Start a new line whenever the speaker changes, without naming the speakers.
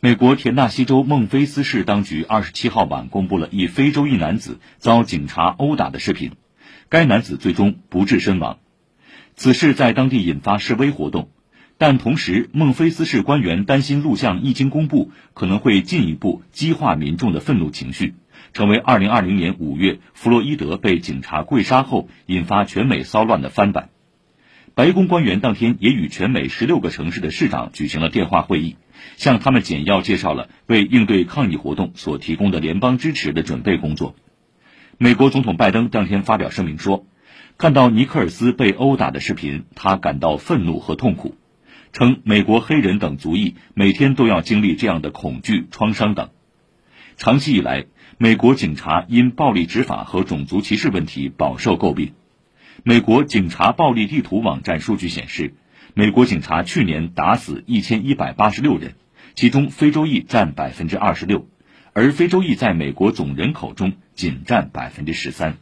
美国田纳西州孟菲斯市当局二十七号晚公布了一非洲裔男子遭警察殴打的视频，该男子最终不治身亡。此事在当地引发示威活动，但同时孟菲斯市官员担心录像一经公布，可能会进一步激化民众的愤怒情绪，成为二零二零年五月弗洛伊德被警察跪杀后引发全美骚乱的翻版。白宫官员当天也与全美十六个城市的市长举行了电话会议，向他们简要介绍了为应对抗议活动所提供的联邦支持的准备工作。美国总统拜登当天发表声明说，看到尼克尔斯被殴打的视频，他感到愤怒和痛苦，称美国黑人等族裔每天都要经历这样的恐惧、创伤等。长期以来，美国警察因暴力执法和种族歧视问题饱受诟病。美国警察暴力地图网站数据显示，美国警察去年打死一千一百八十六人，其中非洲裔占百分之二十六，而非洲裔在美国总人口中仅占百分之十三。